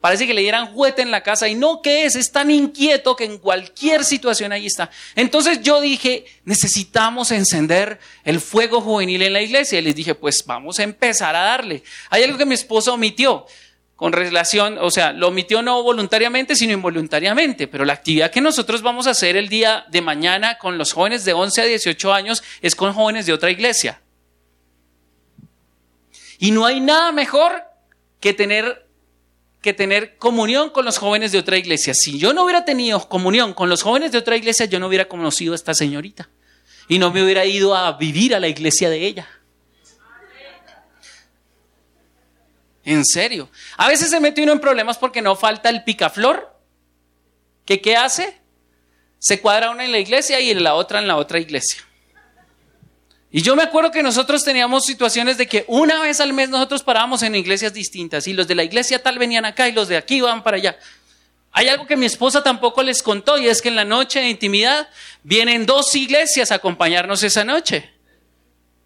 Parece que le dieran juguete en la casa y no, ¿qué es? Es tan inquieto que en cualquier situación ahí está. Entonces yo dije, necesitamos encender el fuego juvenil en la iglesia. Y les dije, pues vamos a empezar a darle. Hay algo que mi esposa omitió con relación, o sea, lo omitió no voluntariamente, sino involuntariamente, pero la actividad que nosotros vamos a hacer el día de mañana con los jóvenes de 11 a 18 años es con jóvenes de otra iglesia. Y no hay nada mejor que tener que tener comunión con los jóvenes de otra iglesia. Si yo no hubiera tenido comunión con los jóvenes de otra iglesia, yo no hubiera conocido a esta señorita y no me hubiera ido a vivir a la iglesia de ella. En serio. A veces se mete uno en problemas porque no falta el picaflor. ¿Qué, ¿Qué hace? Se cuadra una en la iglesia y en la otra en la otra iglesia. Y yo me acuerdo que nosotros teníamos situaciones de que una vez al mes nosotros parábamos en iglesias distintas y los de la iglesia tal venían acá y los de aquí iban para allá. Hay algo que mi esposa tampoco les contó y es que en la noche de intimidad vienen dos iglesias a acompañarnos esa noche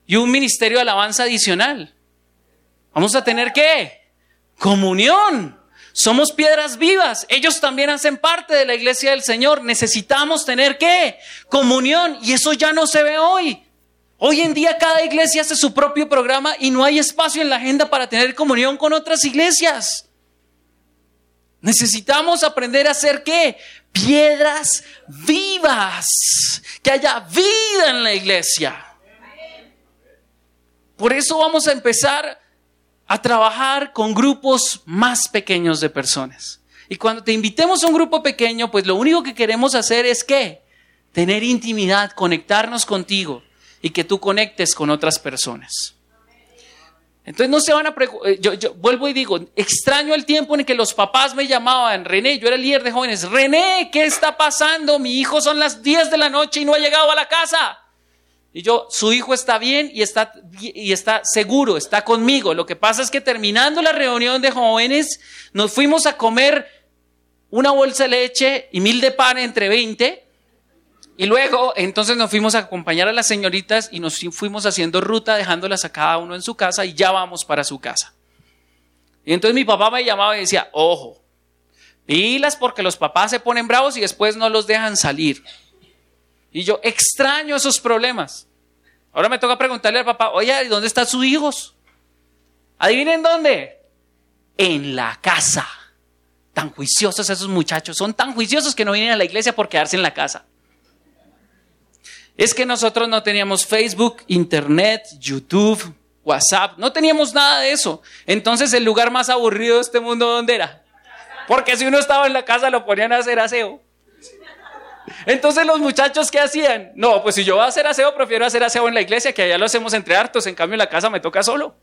y un ministerio de alabanza adicional. Vamos a tener qué? Comunión. Somos piedras vivas. Ellos también hacen parte de la iglesia del Señor. Necesitamos tener qué? Comunión. Y eso ya no se ve hoy. Hoy en día cada iglesia hace su propio programa y no hay espacio en la agenda para tener comunión con otras iglesias. Necesitamos aprender a ser qué? Piedras vivas. Que haya vida en la iglesia. Por eso vamos a empezar a trabajar con grupos más pequeños de personas. Y cuando te invitemos a un grupo pequeño, pues lo único que queremos hacer es qué? Tener intimidad, conectarnos contigo y que tú conectes con otras personas. Entonces no se van a eh, yo, yo vuelvo y digo, extraño el tiempo en que los papás me llamaban, René, yo era el líder de jóvenes, René, ¿qué está pasando? Mi hijo son las 10 de la noche y no ha llegado a la casa. Y yo, su hijo está bien y está, y está seguro, está conmigo. Lo que pasa es que terminando la reunión de jóvenes, nos fuimos a comer una bolsa de leche y mil de pan entre 20. Y luego, entonces nos fuimos a acompañar a las señoritas y nos fuimos haciendo ruta, dejándolas a cada uno en su casa y ya vamos para su casa. Y entonces mi papá me llamaba y decía, ojo, pilas porque los papás se ponen bravos y después no los dejan salir. Y yo extraño esos problemas. Ahora me toca preguntarle al papá, oye, ¿dónde están sus hijos? Adivinen dónde. En la casa. Tan juiciosos esos muchachos. Son tan juiciosos que no vienen a la iglesia por quedarse en la casa. Es que nosotros no teníamos Facebook, Internet, YouTube, WhatsApp. No teníamos nada de eso. Entonces el lugar más aburrido de este mundo, ¿dónde era? Porque si uno estaba en la casa lo ponían a hacer aseo. Entonces los muchachos, ¿qué hacían? No, pues si yo voy a hacer aseo, prefiero hacer aseo en la iglesia, que allá lo hacemos entre hartos, en cambio en la casa me toca solo.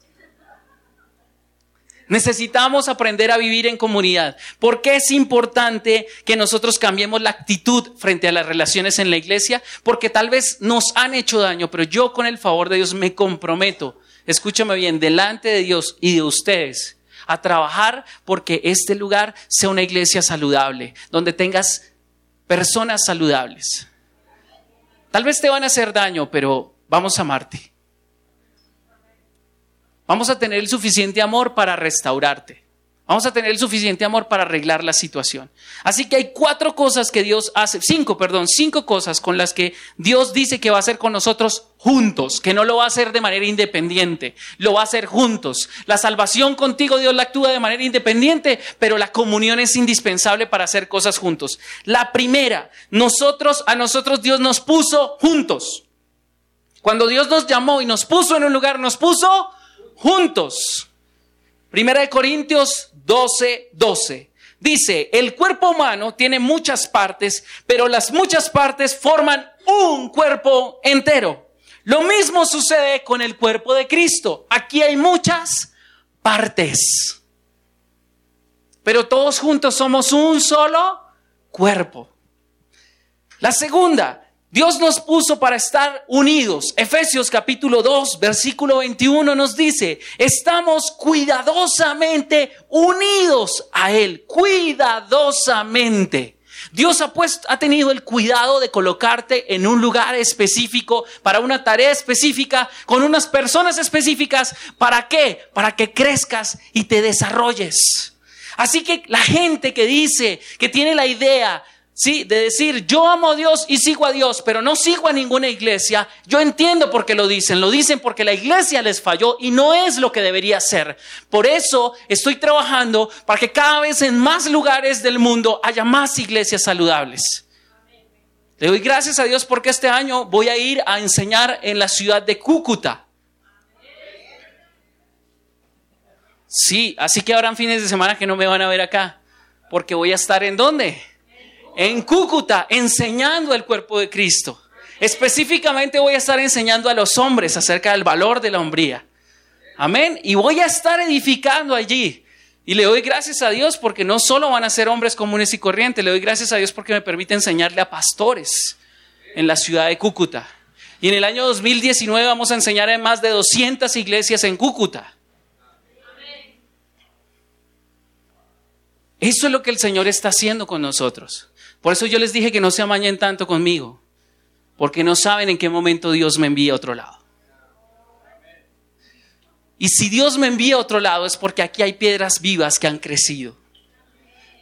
Necesitamos aprender a vivir en comunidad. ¿Por qué es importante que nosotros cambiemos la actitud frente a las relaciones en la iglesia? Porque tal vez nos han hecho daño, pero yo con el favor de Dios me comprometo, escúchame bien, delante de Dios y de ustedes, a trabajar porque este lugar sea una iglesia saludable, donde tengas personas saludables. Tal vez te van a hacer daño, pero vamos a amarte. Vamos a tener el suficiente amor para restaurarte. Vamos a tener el suficiente amor para arreglar la situación. Así que hay cuatro cosas que Dios hace, cinco, perdón, cinco cosas con las que Dios dice que va a hacer con nosotros juntos, que no lo va a hacer de manera independiente, lo va a hacer juntos. La salvación contigo Dios la actúa de manera independiente, pero la comunión es indispensable para hacer cosas juntos. La primera, nosotros, a nosotros Dios nos puso juntos. Cuando Dios nos llamó y nos puso en un lugar, nos puso juntos. Primera de Corintios 12, 12. Dice, el cuerpo humano tiene muchas partes, pero las muchas partes forman un cuerpo entero. Lo mismo sucede con el cuerpo de Cristo. Aquí hay muchas partes, pero todos juntos somos un solo cuerpo. La segunda, Dios nos puso para estar unidos. Efesios capítulo 2, versículo 21 nos dice, estamos cuidadosamente unidos a Él, cuidadosamente. Dios ha, puesto, ha tenido el cuidado de colocarte en un lugar específico, para una tarea específica, con unas personas específicas. ¿Para qué? Para que crezcas y te desarrolles. Así que la gente que dice, que tiene la idea Sí, de decir, yo amo a Dios y sigo a Dios, pero no sigo a ninguna iglesia. Yo entiendo por qué lo dicen. Lo dicen porque la iglesia les falló y no es lo que debería ser. Por eso estoy trabajando para que cada vez en más lugares del mundo haya más iglesias saludables. Le doy gracias a Dios porque este año voy a ir a enseñar en la ciudad de Cúcuta. Sí, así que habrán fines de semana que no me van a ver acá, porque voy a estar en dónde? En Cúcuta, enseñando el cuerpo de Cristo. Específicamente voy a estar enseñando a los hombres acerca del valor de la hombría. Amén. Y voy a estar edificando allí. Y le doy gracias a Dios porque no solo van a ser hombres comunes y corrientes, le doy gracias a Dios porque me permite enseñarle a pastores en la ciudad de Cúcuta. Y en el año 2019 vamos a enseñar en más de 200 iglesias en Cúcuta. Eso es lo que el Señor está haciendo con nosotros. Por eso yo les dije que no se amañen tanto conmigo, porque no saben en qué momento Dios me envía a otro lado. Y si Dios me envía a otro lado es porque aquí hay piedras vivas que han crecido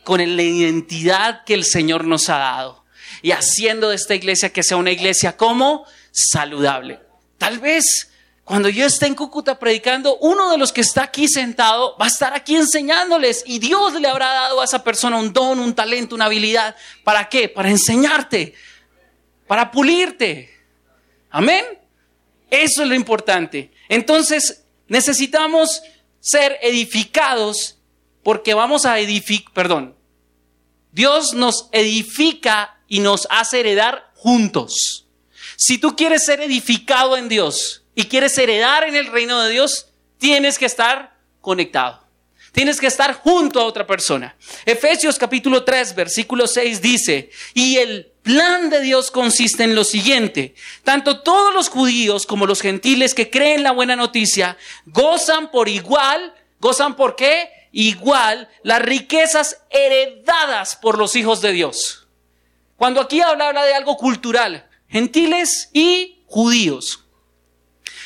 con la identidad que el Señor nos ha dado y haciendo de esta iglesia que sea una iglesia como saludable. Tal vez cuando yo esté en Cúcuta predicando, uno de los que está aquí sentado va a estar aquí enseñándoles y Dios le habrá dado a esa persona un don, un talento, una habilidad. ¿Para qué? Para enseñarte, para pulirte. Amén. Eso es lo importante. Entonces, necesitamos ser edificados porque vamos a edificar, perdón, Dios nos edifica y nos hace heredar juntos. Si tú quieres ser edificado en Dios, y quieres heredar en el reino de Dios, tienes que estar conectado. Tienes que estar junto a otra persona. Efesios capítulo 3, versículo 6 dice, y el plan de Dios consiste en lo siguiente, tanto todos los judíos como los gentiles que creen la buena noticia gozan por igual, gozan por qué? Igual las riquezas heredadas por los hijos de Dios. Cuando aquí habla, habla de algo cultural, gentiles y judíos.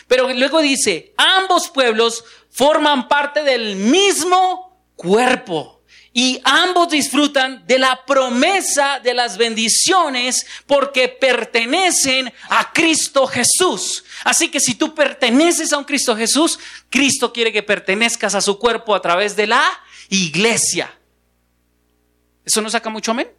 Pero luego dice, ambos pueblos forman parte del mismo cuerpo y ambos disfrutan de la promesa de las bendiciones porque pertenecen a Cristo Jesús. Así que si tú perteneces a un Cristo Jesús, Cristo quiere que pertenezcas a su cuerpo a través de la iglesia. ¿Eso no saca mucho amén?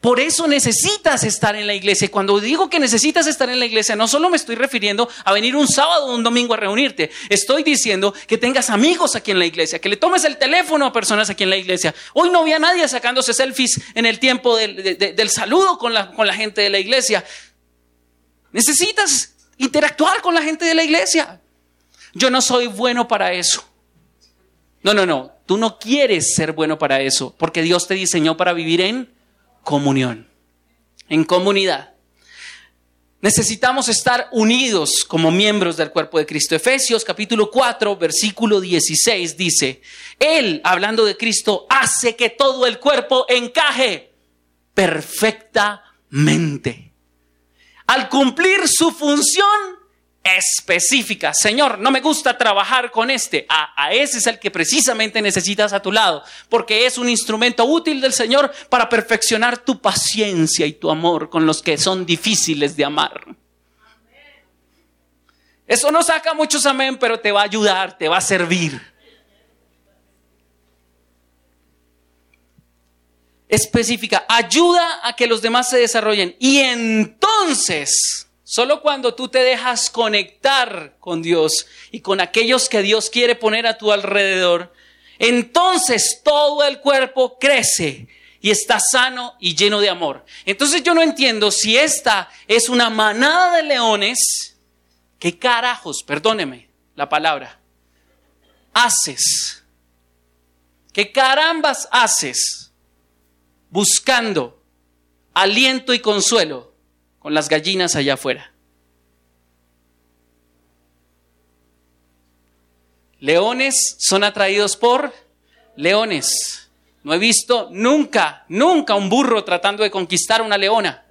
Por eso necesitas estar en la iglesia. Cuando digo que necesitas estar en la iglesia, no solo me estoy refiriendo a venir un sábado o un domingo a reunirte. Estoy diciendo que tengas amigos aquí en la iglesia, que le tomes el teléfono a personas aquí en la iglesia. Hoy no había nadie sacándose selfies en el tiempo del, del saludo con la, con la gente de la iglesia. Necesitas interactuar con la gente de la iglesia. Yo no soy bueno para eso. No, no, no. Tú no quieres ser bueno para eso, porque Dios te diseñó para vivir en comunión, en comunidad. Necesitamos estar unidos como miembros del cuerpo de Cristo. Efesios capítulo 4, versículo 16 dice, Él, hablando de Cristo, hace que todo el cuerpo encaje perfectamente. Al cumplir su función, específica. Señor, no me gusta trabajar con este. A, ese es el que precisamente necesitas a tu lado, porque es un instrumento útil del Señor para perfeccionar tu paciencia y tu amor con los que son difíciles de amar. Eso no saca muchos amén, pero te va a ayudar, te va a servir. Específica, ayuda a que los demás se desarrollen. Y entonces Solo cuando tú te dejas conectar con Dios y con aquellos que Dios quiere poner a tu alrededor, entonces todo el cuerpo crece y está sano y lleno de amor. Entonces yo no entiendo si esta es una manada de leones, ¿qué carajos, perdóneme la palabra, haces? ¿Qué carambas haces buscando aliento y consuelo con las gallinas allá afuera. Leones son atraídos por leones. No he visto nunca, nunca un burro tratando de conquistar una leona.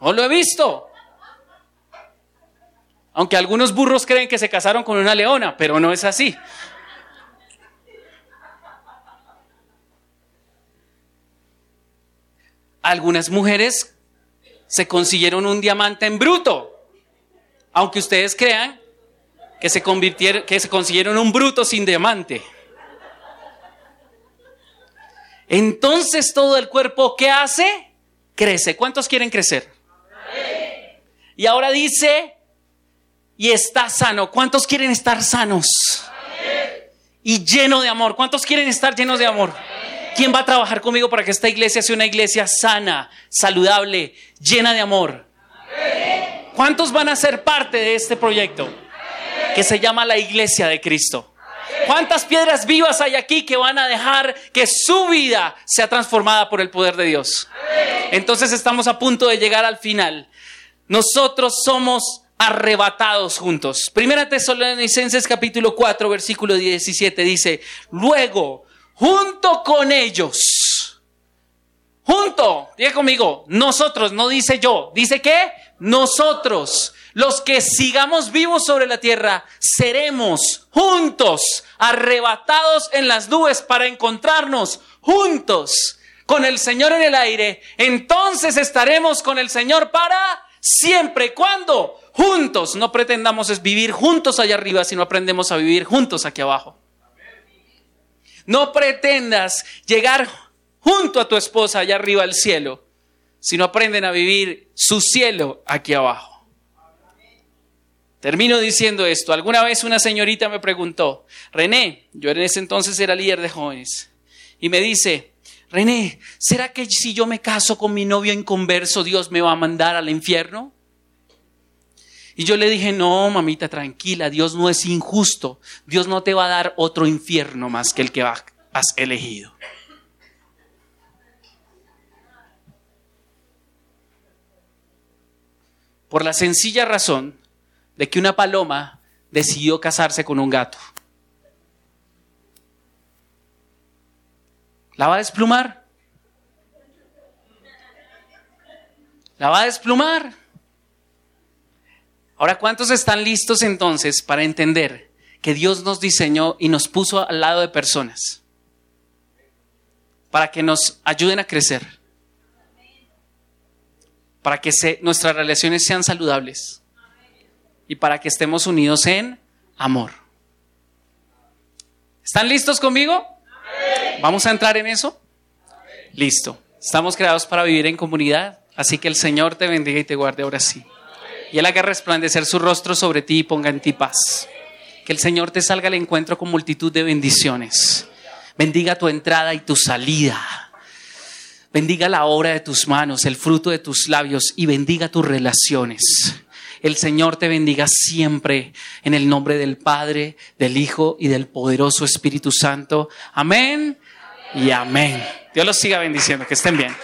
No lo he visto. Aunque algunos burros creen que se casaron con una leona, pero no es así. Algunas mujeres se consiguieron un diamante en bruto. Aunque ustedes crean que se consiguieron un bruto sin diamante. Entonces todo el cuerpo, ¿qué hace? Crece. ¿Cuántos quieren crecer? Y ahora dice y está sano. ¿Cuántos quieren estar sanos? Y lleno de amor. ¿Cuántos quieren estar llenos de amor? ¿Quién va a trabajar conmigo para que esta iglesia sea una iglesia sana, saludable, llena de amor? ¿Cuántos van a ser parte de este proyecto que se llama la iglesia de Cristo? ¿Cuántas piedras vivas hay aquí que van a dejar que su vida sea transformada por el poder de Dios? Entonces estamos a punto de llegar al final. Nosotros somos arrebatados juntos. Primera Tesalonicenses capítulo 4 versículo 17 dice, luego, junto con ellos, junto, diga conmigo, nosotros, no dice yo, dice que nosotros, los que sigamos vivos sobre la tierra, seremos juntos, arrebatados en las nubes para encontrarnos juntos con el Señor en el aire. Entonces estaremos con el Señor para siempre. ¿Cuándo? Juntos. No pretendamos vivir juntos allá arriba, sino aprendemos a vivir juntos aquí abajo. No pretendas llegar junto a tu esposa allá arriba al cielo, sino aprenden a vivir su cielo aquí abajo. Termino diciendo esto. Alguna vez una señorita me preguntó, René, yo en ese entonces era líder de jóvenes, y me dice, René, ¿será que si yo me caso con mi novio inconverso, Dios me va a mandar al infierno? Y yo le dije, no, mamita, tranquila, Dios no es injusto. Dios no te va a dar otro infierno más que el que has elegido. Por la sencilla razón de que una paloma decidió casarse con un gato. ¿La va a desplumar? ¿La va a desplumar? Ahora, ¿cuántos están listos entonces para entender que Dios nos diseñó y nos puso al lado de personas para que nos ayuden a crecer? Para que nuestras relaciones sean saludables y para que estemos unidos en amor. ¿Están listos conmigo? ¿Vamos a entrar en eso? Listo. Estamos creados para vivir en comunidad, así que el Señor te bendiga y te guarde ahora sí. Y Él haga resplandecer su rostro sobre ti y ponga en ti paz. Que el Señor te salga al encuentro con multitud de bendiciones. Bendiga tu entrada y tu salida. Bendiga la obra de tus manos, el fruto de tus labios y bendiga tus relaciones. El Señor te bendiga siempre en el nombre del Padre, del Hijo y del poderoso Espíritu Santo. Amén y amén. Dios los siga bendiciendo. Que estén bien.